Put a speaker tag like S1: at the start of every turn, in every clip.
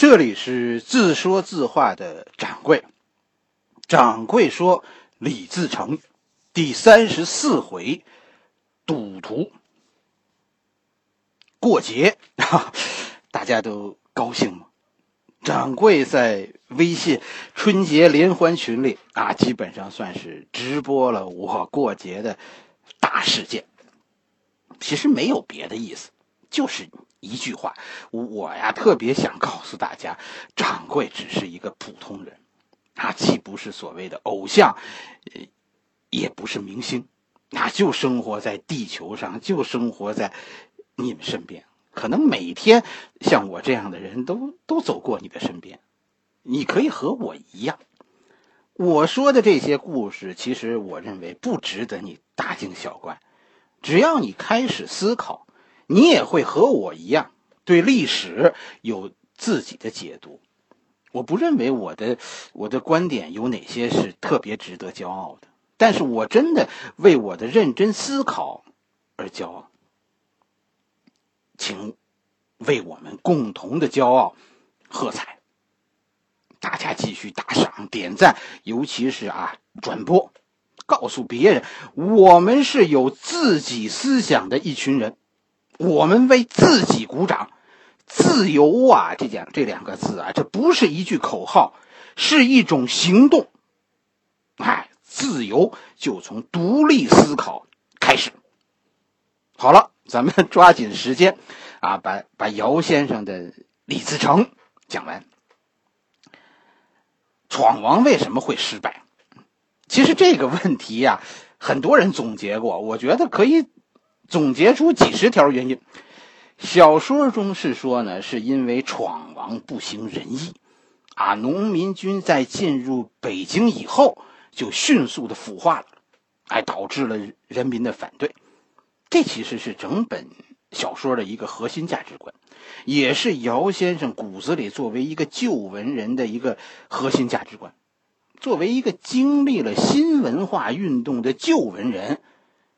S1: 这里是自说自话的掌柜。掌柜说：“李自成，第三十四回，赌徒。过节，大家都高兴吗？掌柜在微信春节联欢群里啊，基本上算是直播了我过节的大事件。其实没有别的意思，就是。”一句话，我呀特别想告诉大家，掌柜只是一个普通人，他既不是所谓的偶像，呃，也不是明星，那就生活在地球上，就生活在你们身边。可能每天像我这样的人都都走过你的身边，你可以和我一样。我说的这些故事，其实我认为不值得你大惊小怪，只要你开始思考。你也会和我一样对历史有自己的解读。我不认为我的我的观点有哪些是特别值得骄傲的，但是我真的为我的认真思考而骄傲。请为我们共同的骄傲喝彩！大家继续打赏、点赞，尤其是啊转播，告诉别人我们是有自己思想的一群人。我们为自己鼓掌，自由啊！这讲这两个字啊，这不是一句口号，是一种行动。哎，自由就从独立思考开始。好了，咱们抓紧时间啊，把把姚先生的李自成讲完。闯王为什么会失败？其实这个问题呀，很多人总结过，我觉得可以。总结出几十条原因，小说中是说呢，是因为闯王不行仁义，啊，农民军在进入北京以后就迅速的腐化了，哎，导致了人民的反对。这其实是整本小说的一个核心价值观，也是姚先生骨子里作为一个旧文人的一个核心价值观。作为一个经历了新文化运动的旧文人。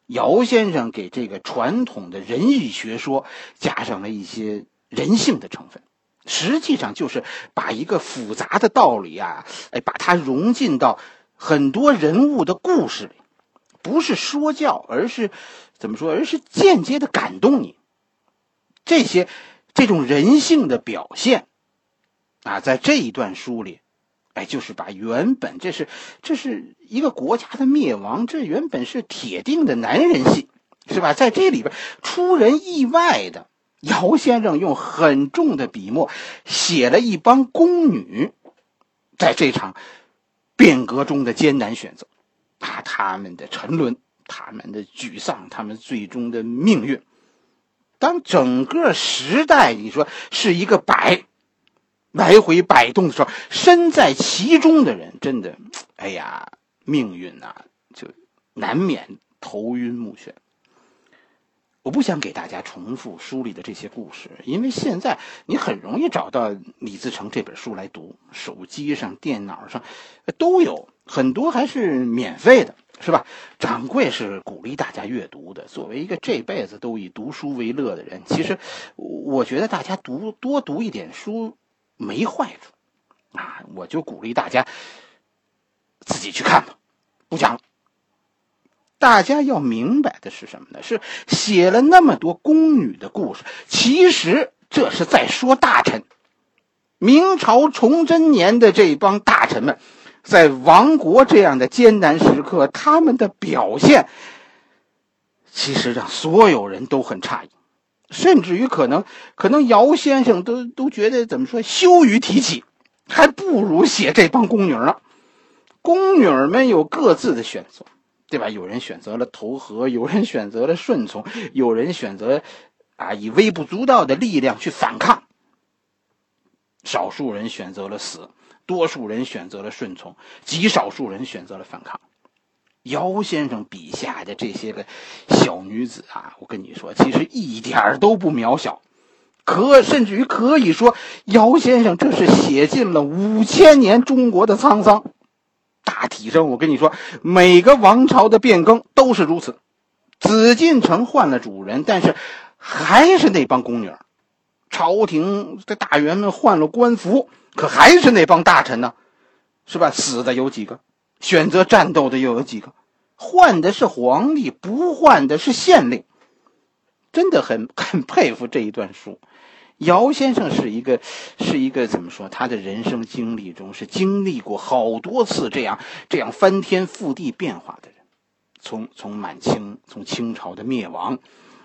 S1: 姚先生给这个传统的仁义学说加上了一些人性的成分，实际上就是把一个复杂的道理啊，哎，把它融进到很多人物的故事里，不是说教，而是怎么说？而是间接的感动你。这些这种人性的表现啊，在这一段书里。哎，就是把原本这是这是一个国家的灭亡，这原本是铁定的男人戏，是吧？在这里边出人意外的，姚先生用很重的笔墨写了一帮宫女，在这场变革中的艰难选择，啊，他们的沉沦，他们的沮丧，他们最终的命运。当整个时代，你说是一个摆。来回摆动的时候，身在其中的人真的，哎呀，命运呐，就难免头晕目眩。我不想给大家重复书里的这些故事，因为现在你很容易找到李自成这本书来读，手机上、电脑上都有很多，还是免费的，是吧？掌柜是鼓励大家阅读的。作为一个这辈子都以读书为乐的人，其实我觉得大家读多读一点书。没坏处，啊，我就鼓励大家自己去看吧，不讲了。大家要明白的是什么呢？是写了那么多宫女的故事，其实这是在说大臣。明朝崇祯年的这帮大臣们，在亡国这样的艰难时刻，他们的表现，其实让所有人都很诧异。甚至于可能，可能姚先生都都觉得怎么说羞于提起，还不如写这帮宫女呢。宫女们有各自的选择，对吧？有人选择了投河，有人选择了顺从，有人选择啊以微不足道的力量去反抗。少数人选择了死，多数人选择了顺从，极少数人选择了反抗。姚先生笔下的这些个小女子啊，我跟你说，其实一点都不渺小，可甚至于可以说，姚先生这是写尽了五千年中国的沧桑。大体上，我跟你说，每个王朝的变更都是如此。紫禁城换了主人，但是还是那帮宫女朝廷这大员们换了官服，可还是那帮大臣呢，是吧？死的有几个？选择战斗的又有几个？换的是皇帝，不换的是县令。真的很 很佩服这一段书。姚先生是一个是一个怎么说？他的人生经历中是经历过好多次这样这样翻天覆地变化的人。从从满清，从清朝的灭亡，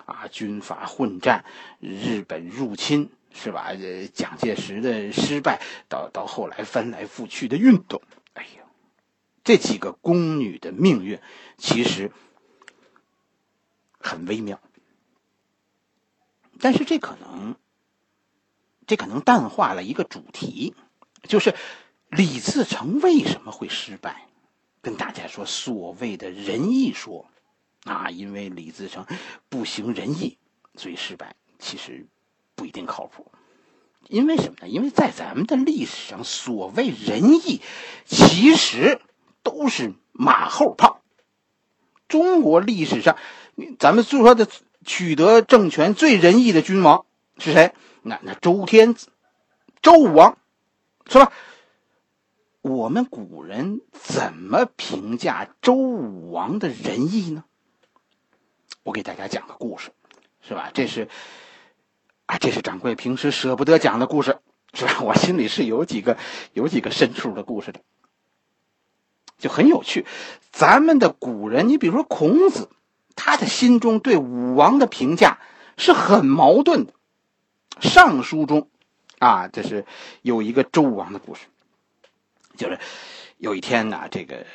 S1: 啊，军阀混战，日本入侵，是吧？蒋介石的失败，到到后来翻来覆去的运动，这几个宫女的命运其实很微妙。但是这可能，这可能淡化了一个主题，就是李自成为什么会失败？跟大家说，所谓的仁义说，啊，因为李自成不行仁义，所以失败。其实不一定靠谱。因为什么呢？因为在咱们的历史上，所谓仁义，其实都是马后炮。中国历史上，咱们就说的。取得政权最仁义的君王是谁？那那周天子，周武王，是吧？我们古人怎么评价周武王的仁义呢？我给大家讲个故事，是吧？这是啊，这是掌柜平时舍不得讲的故事，是吧？我心里是有几个有几个深处的故事的，就很有趣。咱们的古人，你比如说孔子。他的心中对武王的评价是很矛盾的。上书中，啊，这是有一个周武王的故事，就是有一天呢，这个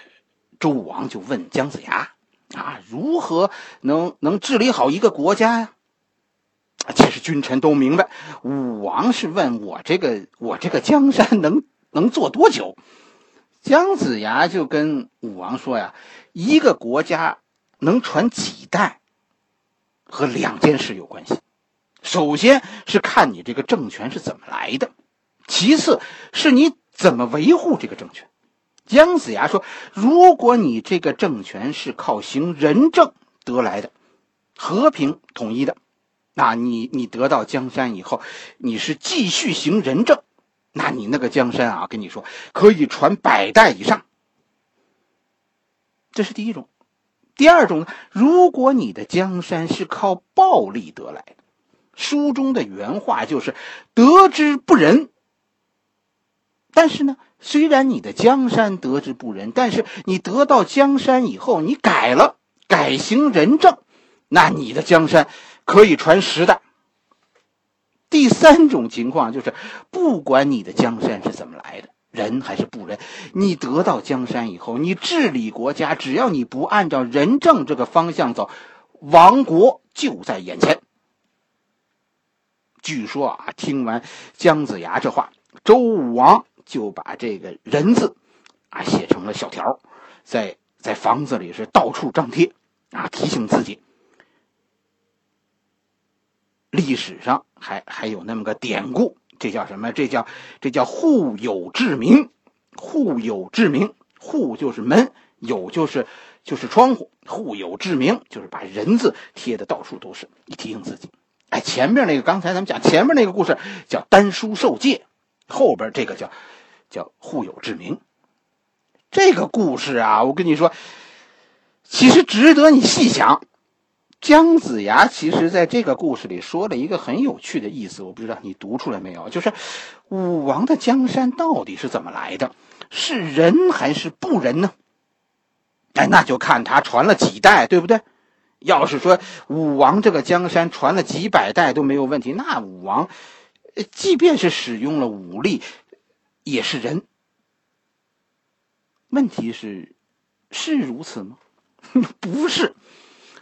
S1: 周武王就问姜子牙，啊，如何能能治理好一个国家呀？其实君臣都明白，武王是问我这个我这个江山能能做多久？姜子牙就跟武王说呀，一个国家。能传几代，和两件事有关系。首先是看你这个政权是怎么来的，其次是你怎么维护这个政权。姜子牙说：“如果你这个政权是靠行仁政得来的，和平统一的，那你你得到江山以后，你是继续行仁政，那你那个江山啊，跟你说可以传百代以上。这是第一种。”第二种呢，如果你的江山是靠暴力得来的，书中的原话就是“得之不仁”。但是呢，虽然你的江山得之不仁，但是你得到江山以后，你改了，改行仁政，那你的江山可以传十代。第三种情况就是，不管你的江山是怎么来的。人还是不仁？你得到江山以后，你治理国家，只要你不按照仁政这个方向走，亡国就在眼前。据说啊，听完姜子牙这话，周武王就把这个“人”字啊写成了小条，在在房子里是到处张贴啊，提醒自己。历史上还还有那么个典故。这叫什么？这叫这叫户有志明，户有志明，户就是门，有就是就是窗户，户有志明就是把人字贴的到处都是，你提醒自己。哎，前面那个刚才咱们讲前面那个故事叫丹书受戒，后边这个叫叫户有志明。这个故事啊，我跟你说，其实值得你细想。姜子牙其实在这个故事里说了一个很有趣的意思，我不知道你读出来没有？就是武王的江山到底是怎么来的？是人还是不仁呢？哎，那就看他传了几代，对不对？要是说武王这个江山传了几百代都没有问题，那武王即便是使用了武力，也是人。问题是，是如此吗？不是。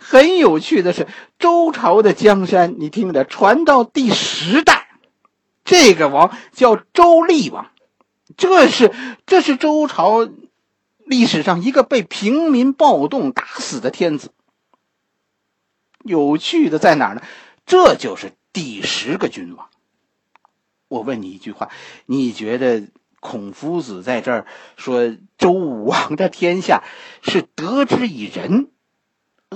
S1: 很有趣的是，周朝的江山，你听着，传到第十代，这个王叫周厉王，这是这是周朝历史上一个被平民暴动打死的天子。有趣的在哪儿呢？这就是第十个君王。我问你一句话，你觉得孔夫子在这儿说周武王的天下是得之以仁？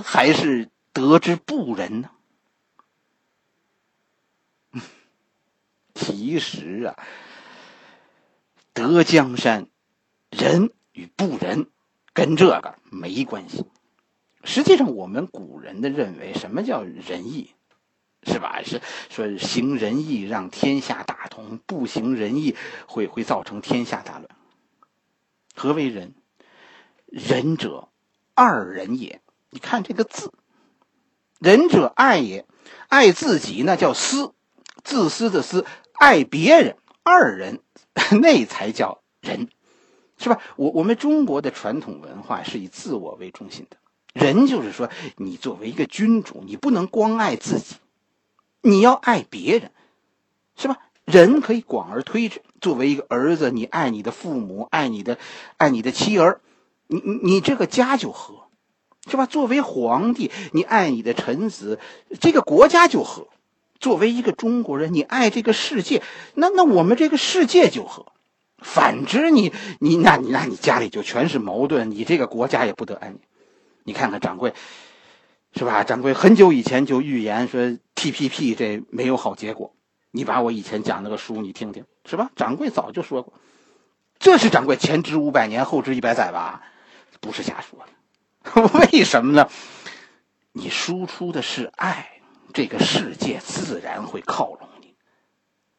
S1: 还是得之不仁呢？其实啊，得江山，仁与不仁，跟这个没关系。实际上，我们古人的认为，什么叫仁义，是吧？是说行仁义让天下大同，不行仁义会会造成天下大乱。何为仁？仁者，二人也。你看这个字，仁者爱也，爱自己那叫私，自私的私；爱别人，二人 那才叫仁，是吧？我我们中国的传统文化是以自我为中心的。仁就是说，你作为一个君主，你不能光爱自己，你要爱别人，是吧？人可以广而推之。作为一个儿子，你爱你的父母，爱你的，爱你的妻儿，你你你这个家就和，是吧？作为皇帝，你爱你的臣子，这个国家就和。作为一个中国人，你爱这个世界，那那我们这个世界就和。反之，你你那你那你家里就全是矛盾，你这个国家也不得安宁。你看看掌柜，是吧？掌柜很久以前就预言说 T P P 这没有好结果。你把我以前讲那个书你听听，是吧？掌柜早就说过，这是掌柜前知五百年后知一百载吧？不是瞎说的。为什么呢？你输出的是爱，这个世界自然会靠拢你，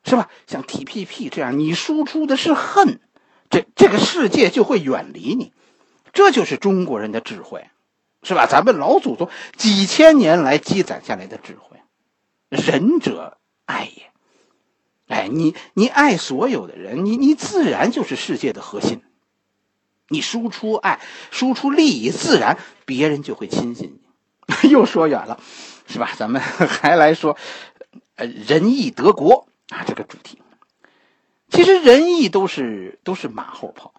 S1: 是吧？像 T P P 这样，你输出的是恨，这这个世界就会远离你。这就是中国人的智慧。是吧？咱们老祖宗几千年来积攒下来的智慧，仁者爱也。哎，你你爱所有的人，你你自然就是世界的核心。你输出爱，输出利益，自然别人就会亲近你。又说远了，是吧？咱们 还来说，呃，仁义德国啊，这个主题。其实仁义都是都是马后炮。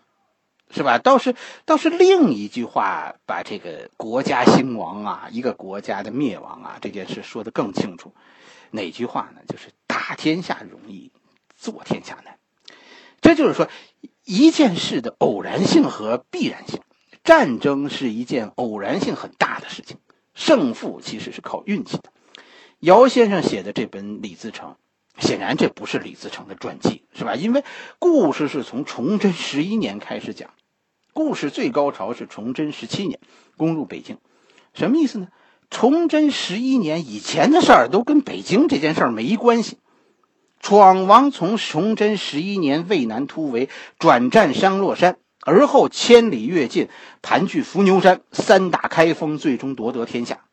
S1: 是吧？倒是倒是另一句话，把这个国家兴亡啊，一个国家的灭亡啊，这件事说得更清楚。哪句话呢？就是打天下容易，做天下难。这就是说，一件事的偶然性和必然性。战争是一件偶然性很大的事情，胜负其实是靠运气的。姚先生写的这本《李自成》，显然这不是李自成的传记，是吧？因为故事是从崇祯十一年开始讲。故事最高潮是崇祯十七年攻入北京，什么意思呢？崇祯十一年以前的事儿都跟北京这件事儿没关系。闯王从崇祯十一年渭南突围，转战商洛山，而后千里跃进，盘踞伏牛山，三打开封，最终夺得天下。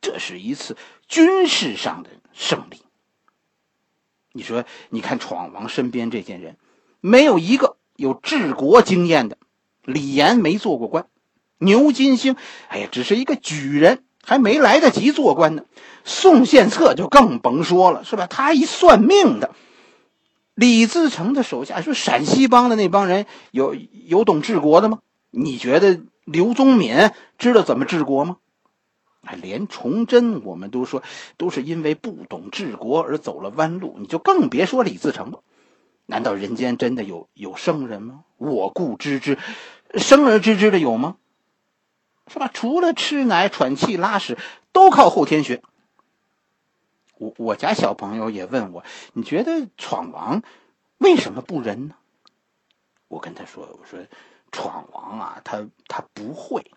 S1: 这是一次军事上的胜利。你说，你看闯王身边这些人，没有一个有治国经验的。李严没做过官，牛金星，哎呀，只是一个举人，还没来得及做官呢。宋献策就更甭说了，是吧？他一算命的。李自成的手下说，陕西帮的那帮人有有懂治国的吗？你觉得刘宗敏知道怎么治国吗？哎，连崇祯我们都说都是因为不懂治国而走了弯路，你就更别说李自成了。难道人间真的有有圣人吗？我故知之，生而知之的有吗？是吧？除了吃奶、喘气、拉屎，都靠后天学。我我家小朋友也问我，你觉得闯王为什么不仁呢？我跟他说，我说闯王啊，他他不会。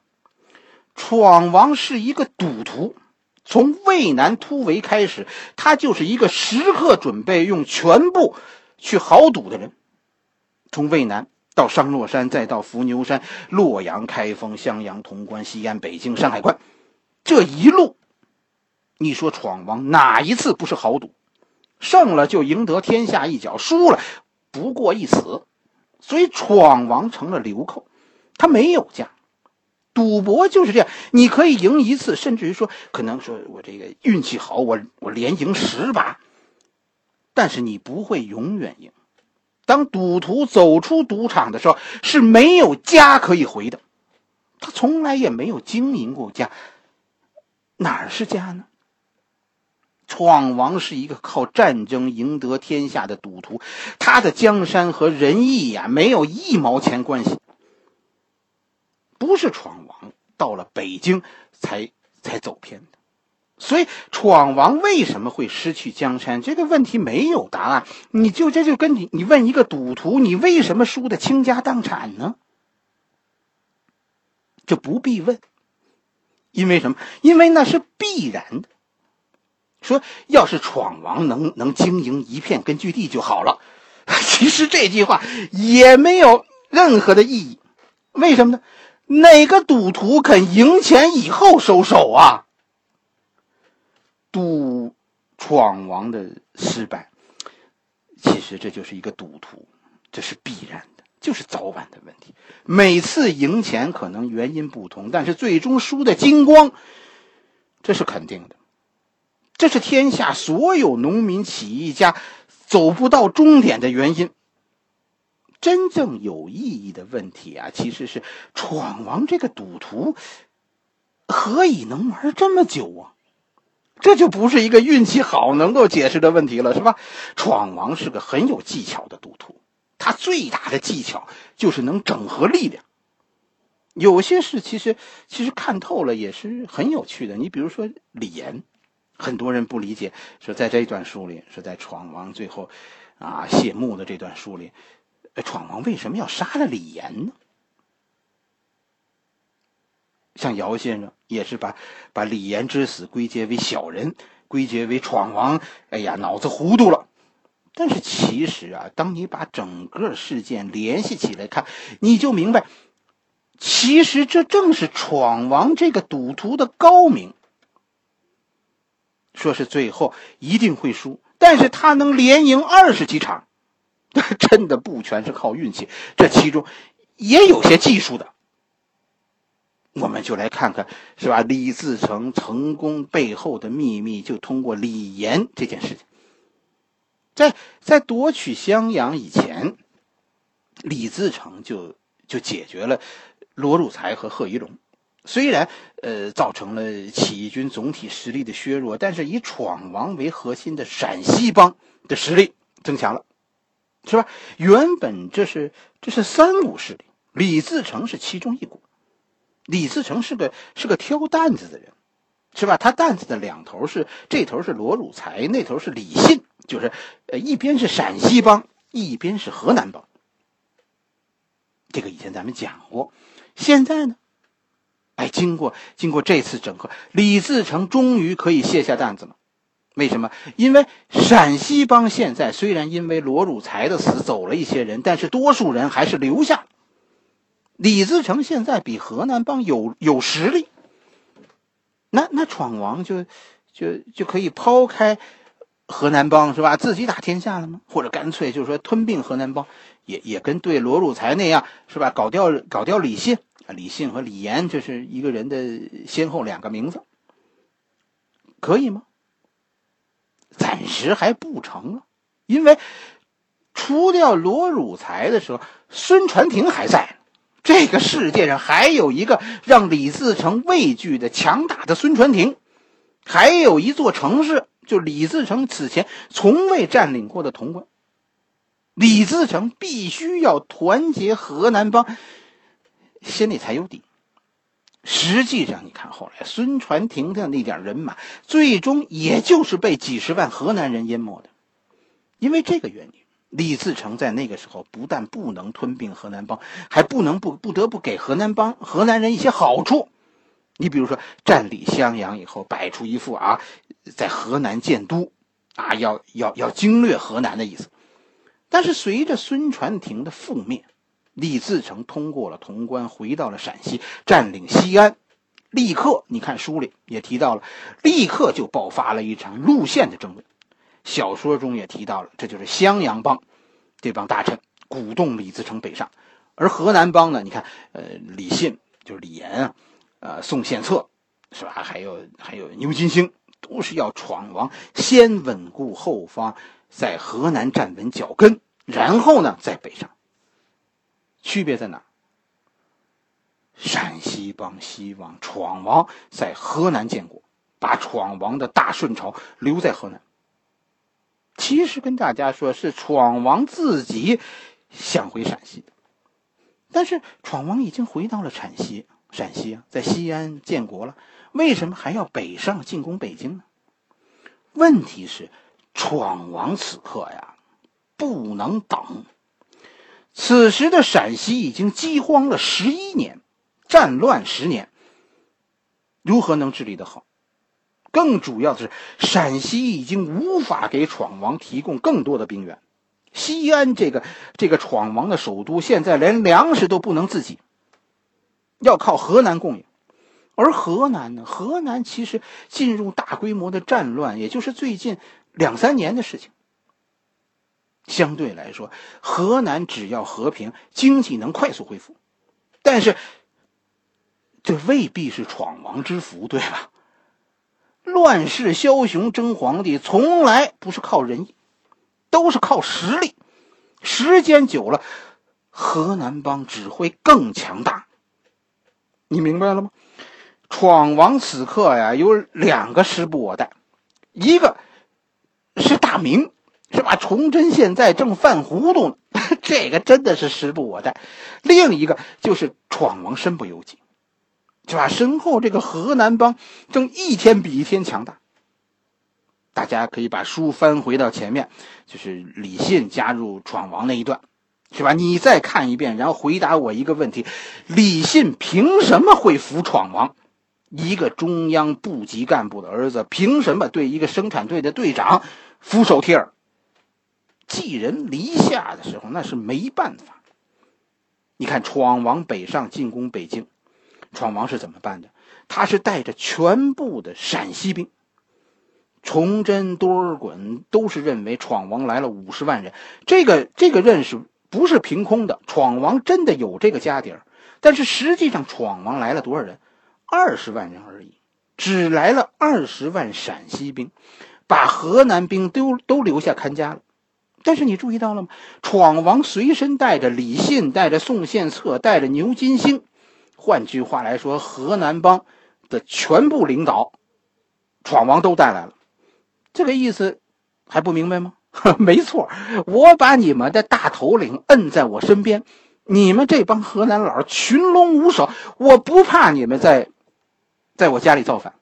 S1: 闯王是一个赌徒，从渭南突围开始，他就是一个时刻准备用全部。去豪赌的人，从渭南到商洛山，再到伏牛山、洛阳、开封、襄阳、潼关、西安、北京、山海关，这一路，你说闯王哪一次不是豪赌？胜了就赢得天下一角，输了不过一死。所以闯王成了流寇，他没有家。赌博就是这样，你可以赢一次，甚至于说可能说我这个运气好，我我连赢十把。但是你不会永远赢。当赌徒走出赌场的时候，是没有家可以回的。他从来也没有经营过家，哪儿是家呢？闯王是一个靠战争赢得天下的赌徒，他的江山和仁义呀，没有一毛钱关系。不是闯王到了北京才才走偏的，所以，闯王为什么会失去江山？这个问题没有答案。你就这就跟你你问一个赌徒，你为什么输的倾家荡产呢？就不必问，因为什么？因为那是必然的。说要是闯王能能经营一片根据地就好了。其实这句话也没有任何的意义。为什么呢？哪个赌徒肯赢钱以后收手啊？赌闯王的失败，其实这就是一个赌徒，这是必然的，就是早晚的问题。每次赢钱可能原因不同，但是最终输的精光，这是肯定的。这是天下所有农民起义家走不到终点的原因。真正有意义的问题啊，其实是闯王这个赌徒何以能玩这么久啊？这就不是一个运气好能够解释的问题了，是吧？闯王是个很有技巧的赌徒，他最大的技巧就是能整合力量。有些事其实其实看透了也是很有趣的。你比如说李岩，很多人不理解，说在这一段书里，说在闯王最后啊谢幕的这段书里，闯王为什么要杀了李岩呢？像姚先生也是把把李岩之死归结为小人，归结为闯王。哎呀，脑子糊涂了。但是其实啊，当你把整个事件联系起来看，你就明白，其实这正是闯王这个赌徒的高明。说是最后一定会输，但是他能连赢二十几场，真的不全是靠运气，这其中也有些技术的。我们就来看看，是吧？李自成成功背后的秘密，就通过李严这件事情。在在夺取襄阳以前，李自成就就解决了罗汝才和贺一龙。虽然呃造成了起义军总体实力的削弱，但是以闯王为核心的陕西帮的实力增强了，是吧？原本这是这是三股势力，李自成是其中一股。李自成是个是个挑担子的人，是吧？他担子的两头是这头是罗汝才，那头是李信，就是呃一边是陕西帮，一边是河南帮。这个以前咱们讲过。现在呢，哎，经过经过这次整合，李自成终于可以卸下担子了。为什么？因为陕西帮现在虽然因为罗汝才的死走了一些人，但是多数人还是留下。李自成现在比河南帮有有实力，那那闯王就就就可以抛开河南帮是吧？自己打天下了吗？或者干脆就是说吞并河南帮，也也跟对罗汝才那样是吧？搞掉搞掉李信啊，李信和李岩这是一个人的先后两个名字，可以吗？暂时还不成啊，因为除掉罗汝才的时候，孙传庭还在。这个世界上还有一个让李自成畏惧的强大的孙传庭，还有一座城市，就李自成此前从未占领过的潼关。李自成必须要团结河南帮，心里才有底。实际上，你看后来孙传庭的那点人马，最终也就是被几十万河南人淹没的，因为这个原因。李自成在那个时候不但不能吞并河南帮，还不能不不得不给河南帮河南人一些好处。你比如说，占领襄阳以后，摆出一副啊，在河南建都，啊，要要要经略河南的意思。但是随着孙传庭的覆灭，李自成通过了潼关，回到了陕西，占领西安，立刻你看书里也提到了，立刻就爆发了一场路线的争论。小说中也提到了，这就是襄阳帮这帮大臣鼓动李自成北上，而河南帮呢，你看，呃，李信就是李严啊，呃，宋献策是吧？还有还有牛金星，都是要闯王，先稳固后方，在河南站稳脚跟，然后呢再北上。区别在哪？陕西帮希望闯王在河南建国，把闯王的大顺朝留在河南。其实跟大家说，是闯王自己想回陕西，但是闯王已经回到了陕西，陕西啊，在西安建国了，为什么还要北上进攻北京呢？问题是，闯王此刻呀，不能等。此时的陕西已经饥荒了十一年，战乱十年，如何能治理得好？更主要的是，陕西已经无法给闯王提供更多的兵源。西安这个这个闯王的首都，现在连粮食都不能自己，要靠河南供应。而河南呢？河南其实进入大规模的战乱，也就是最近两三年的事情。相对来说，河南只要和平，经济能快速恢复。但是，这未必是闯王之福，对吧？乱世枭雄争皇帝，从来不是靠仁义。都是靠实力，时间久了，河南帮只会更强大。你明白了吗？闯王此刻呀，有两个时不我待，一个是大明，是吧？崇祯现在正犯糊涂呢，这个真的是时不我待。另一个就是闯王身不由己，是吧？身后这个河南帮正一天比一天强大。大家可以把书翻回到前面，就是李信加入闯王那一段，是吧？你再看一遍，然后回答我一个问题：李信凭什么会服闯王？一个中央部级干部的儿子，凭什么对一个生产队的队长俯首帖耳？寄人篱下的时候，那是没办法。你看，闯王北上进攻北京，闯王是怎么办的？他是带着全部的陕西兵。崇祯、多尔衮都是认为闯王来了五十万人，这个这个认识不是凭空的。闯王真的有这个家底儿，但是实际上闯王来了多少人？二十万人而已，只来了二十万陕西兵，把河南兵都都留下看家了。但是你注意到了吗？闯王随身带着李信，带着宋献策，带着牛金星，换句话来说，河南帮的全部领导，闯王都带来了。这个意思还不明白吗？没错，我把你们的大头领摁在我身边，你们这帮河南佬群龙无首，我不怕你们在，在我家里造反。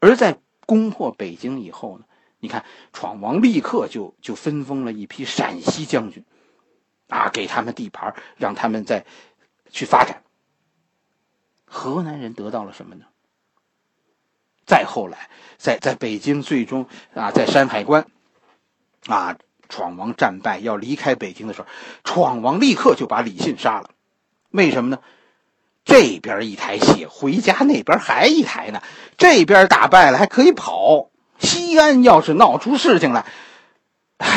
S1: 而在攻破北京以后呢，你看闯王立刻就就分封了一批陕西将军，啊，给他们地盘，让他们再去发展。河南人得到了什么呢？再后来，在在北京，最终啊，在山海关，啊，闯王战败要离开北京的时候，闯王立刻就把李信杀了。为什么呢？这边一台戏，回家那边还一台呢。这边打败了还可以跑，西安要是闹出事情来，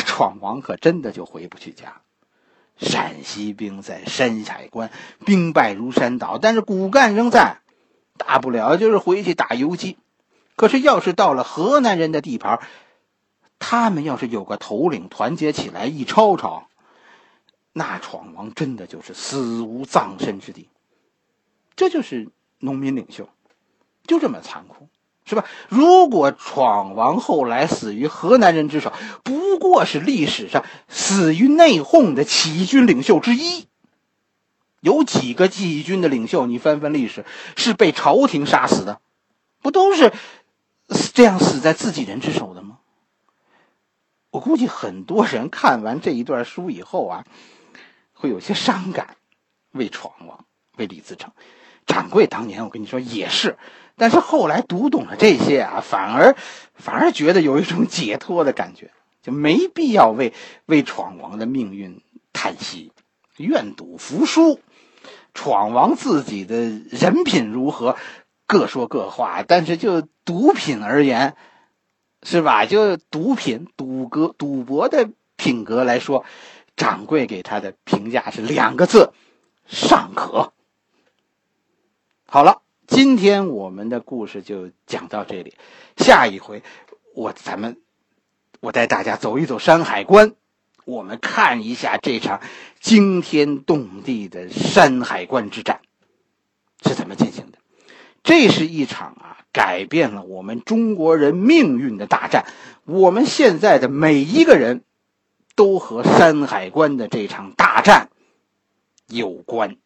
S1: 闯王可真的就回不去家。陕西兵在山海关兵败如山倒，但是骨干仍在，大不了就是回去打游击。可是，要是到了河南人的地盘，他们要是有个头领团结起来一吵吵，那闯王真的就是死无葬身之地。这就是农民领袖，就这么残酷，是吧？如果闯王后来死于河南人之手，不过是历史上死于内讧的起义军领袖之一。有几个起义军的领袖，你翻翻历史，是被朝廷杀死的，不都是？这样死在自己人之手的吗？我估计很多人看完这一段书以后啊，会有些伤感，为闯王，为李自成。掌柜当年我跟你说也是，但是后来读懂了这些啊，反而反而觉得有一种解脱的感觉，就没必要为为闯王的命运叹息。愿赌服输，闯王自己的人品如何？各说各话，但是就毒品而言，是吧？就毒品、赌格、赌博的品格来说，掌柜给他的评价是两个字：尚可。好了，今天我们的故事就讲到这里，下一回我咱们我带大家走一走山海关，我们看一下这场惊天动地的山海关之战是怎么进行的。这是一场啊，改变了我们中国人命运的大战。我们现在的每一个人，都和山海关的这场大战有关。